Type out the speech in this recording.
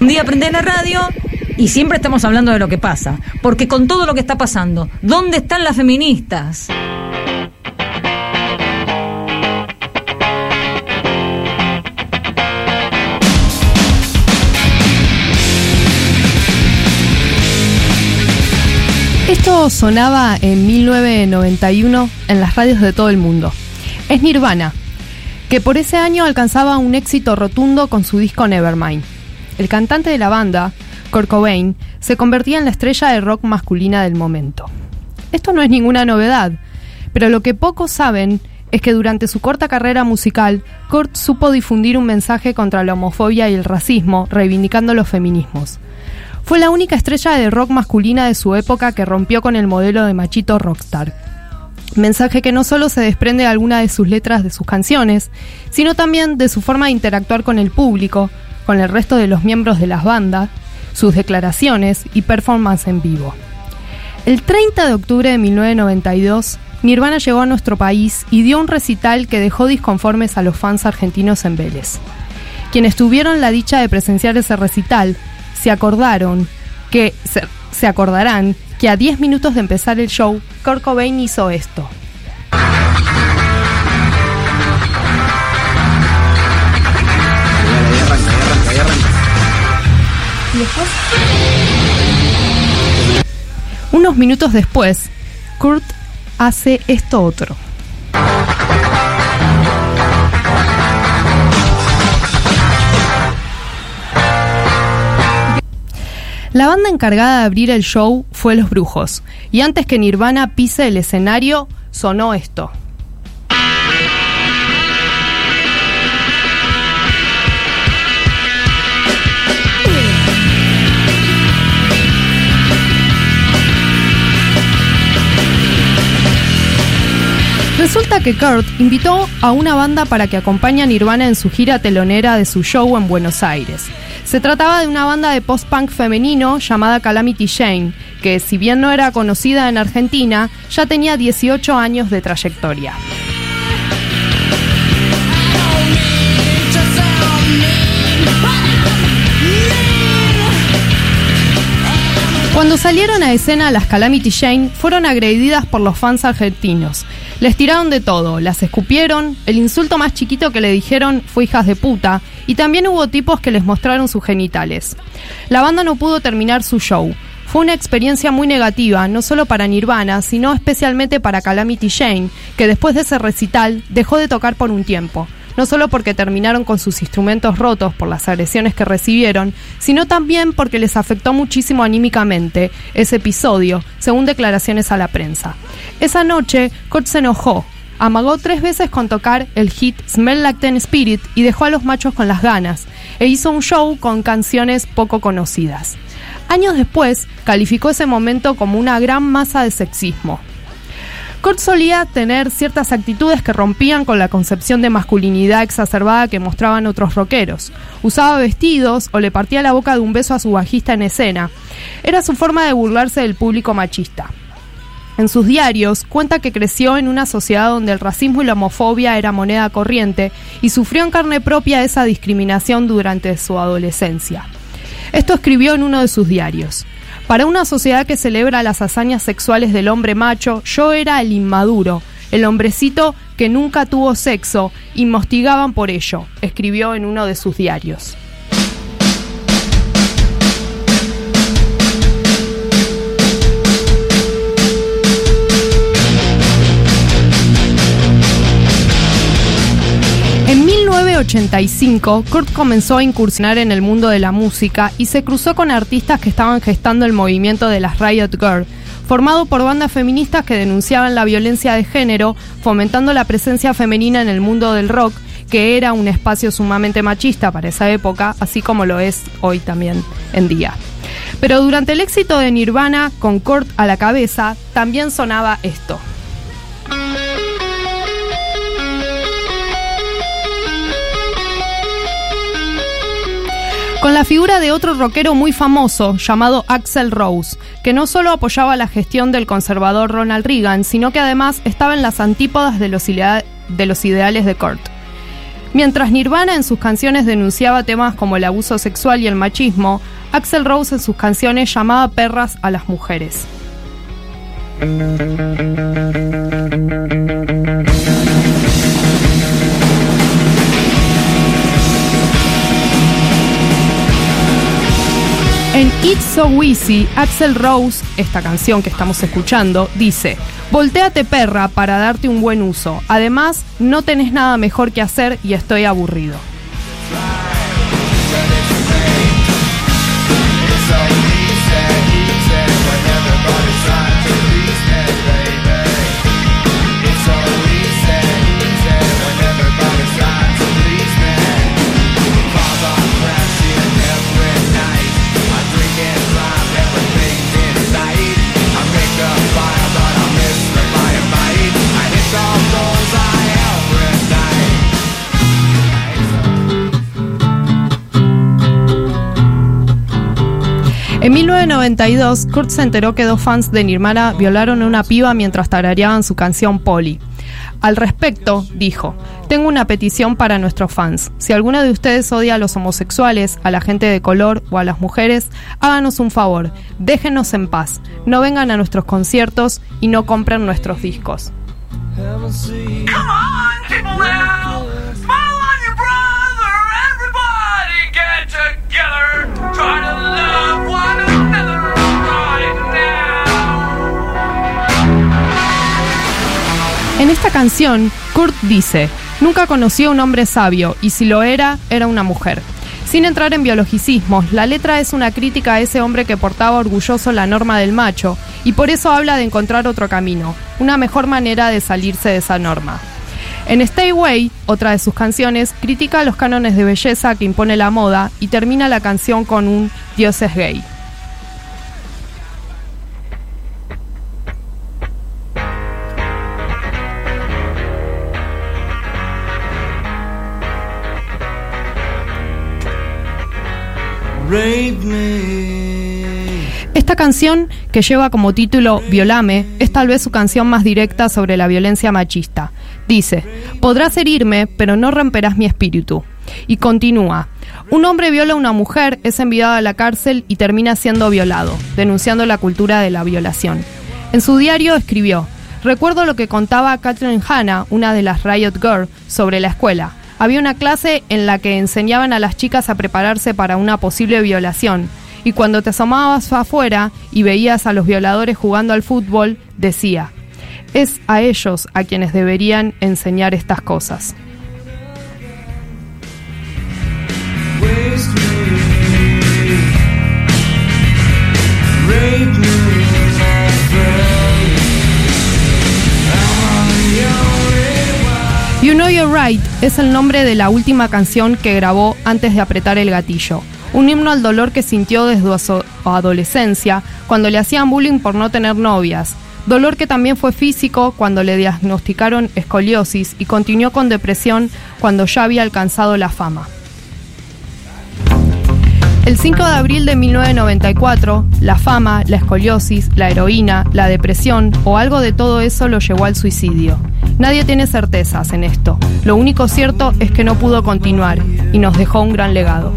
Un día prende la radio y siempre estamos hablando de lo que pasa. Porque con todo lo que está pasando, ¿dónde están las feministas? Esto sonaba en 1991 en las radios de todo el mundo. Es Nirvana, que por ese año alcanzaba un éxito rotundo con su disco Nevermind. El cantante de la banda, Kurt Cobain, se convertía en la estrella de rock masculina del momento. Esto no es ninguna novedad, pero lo que pocos saben es que durante su corta carrera musical, Kurt supo difundir un mensaje contra la homofobia y el racismo, reivindicando los feminismos. Fue la única estrella de rock masculina de su época que rompió con el modelo de machito rockstar. Mensaje que no solo se desprende de alguna de sus letras de sus canciones, sino también de su forma de interactuar con el público, con el resto de los miembros de las bandas, sus declaraciones y performance en vivo. El 30 de octubre de 1992, Nirvana llegó a nuestro país y dio un recital que dejó disconformes a los fans argentinos en Vélez. Quienes tuvieron la dicha de presenciar ese recital se acordaron que se, acordarán que a 10 minutos de empezar el show, Kurt Cobain hizo esto. Unos minutos después, Kurt hace esto otro. La banda encargada de abrir el show fue Los Brujos, y antes que Nirvana pise el escenario, sonó esto. Resulta que Kurt invitó a una banda para que acompañe a Nirvana en su gira telonera de su show en Buenos Aires. Se trataba de una banda de post-punk femenino llamada Calamity Jane, que si bien no era conocida en Argentina, ya tenía 18 años de trayectoria. Cuando salieron a escena las Calamity Jane fueron agredidas por los fans argentinos. Les tiraron de todo, las escupieron, el insulto más chiquito que le dijeron fue hijas de puta, y también hubo tipos que les mostraron sus genitales. La banda no pudo terminar su show. Fue una experiencia muy negativa, no solo para Nirvana, sino especialmente para Calamity Jane, que después de ese recital dejó de tocar por un tiempo no solo porque terminaron con sus instrumentos rotos por las agresiones que recibieron, sino también porque les afectó muchísimo anímicamente ese episodio, según declaraciones a la prensa. Esa noche, Kurt se enojó, amagó tres veces con tocar el hit Smell Like Teen Spirit y dejó a los machos con las ganas, e hizo un show con canciones poco conocidas. Años después, calificó ese momento como una gran masa de sexismo. Kurt solía tener ciertas actitudes que rompían con la concepción de masculinidad exacerbada que mostraban otros rockeros. Usaba vestidos o le partía la boca de un beso a su bajista en escena. Era su forma de burlarse del público machista. En sus diarios cuenta que creció en una sociedad donde el racismo y la homofobia era moneda corriente y sufrió en carne propia esa discriminación durante su adolescencia. Esto escribió en uno de sus diarios. Para una sociedad que celebra las hazañas sexuales del hombre macho, yo era el inmaduro, el hombrecito que nunca tuvo sexo y me hostigaban por ello, escribió en uno de sus diarios. 1985, Kurt comenzó a incursionar en el mundo de la música y se cruzó con artistas que estaban gestando el movimiento de las Riot Girl, formado por bandas feministas que denunciaban la violencia de género, fomentando la presencia femenina en el mundo del rock, que era un espacio sumamente machista para esa época, así como lo es hoy también en día. Pero durante el éxito de Nirvana, con Kurt a la cabeza, también sonaba esto. Con la figura de otro rockero muy famoso llamado Axel Rose, que no solo apoyaba la gestión del conservador Ronald Reagan, sino que además estaba en las antípodas de los, idea- de los ideales de Kurt. Mientras Nirvana en sus canciones denunciaba temas como el abuso sexual y el machismo, Axel Rose en sus canciones llamaba perras a las mujeres. It's So Easy, Axel Rose, esta canción que estamos escuchando, dice, Voltéate perra para darte un buen uso. Además, no tenés nada mejor que hacer y estoy aburrido. 1992, Kurt se enteró que dos fans de Nirvana violaron a una piba mientras tarareaban su canción Polly. Al respecto, dijo, tengo una petición para nuestros fans. Si alguno de ustedes odia a los homosexuales, a la gente de color o a las mujeres, háganos un favor, déjenos en paz, no vengan a nuestros conciertos y no compren nuestros discos. En esta canción, Kurt dice, nunca conocí a un hombre sabio y si lo era, era una mujer. Sin entrar en biologicismos, la letra es una crítica a ese hombre que portaba orgulloso la norma del macho y por eso habla de encontrar otro camino, una mejor manera de salirse de esa norma. En Stay Way, otra de sus canciones, critica los cánones de belleza que impone la moda y termina la canción con un Dios es gay. Esta canción, que lleva como título Violame, es tal vez su canción más directa sobre la violencia machista. Dice, podrás herirme, pero no romperás mi espíritu. Y continúa, un hombre viola a una mujer, es enviado a la cárcel y termina siendo violado, denunciando la cultura de la violación. En su diario escribió, recuerdo lo que contaba Catherine Hanna, una de las Riot Girls, sobre la escuela había una clase en la que enseñaban a las chicas a prepararse para una posible violación. Y cuando te asomabas afuera y veías a los violadores jugando al fútbol, decía, es a ellos a quienes deberían enseñar estas cosas. You Know You're Right es el nombre de la última canción que grabó antes de apretar el gatillo. Un himno al dolor que sintió desde su adolescencia cuando le hacían bullying por no tener novias. Dolor que también fue físico cuando le diagnosticaron escoliosis y continuó con depresión cuando ya había alcanzado la fama. El 5 de abril de 1994, la fama, la escoliosis, la heroína, la depresión o algo de todo eso lo llevó al suicidio. Nadie tiene certezas en esto. Lo único cierto es que no pudo continuar y nos dejó un gran legado.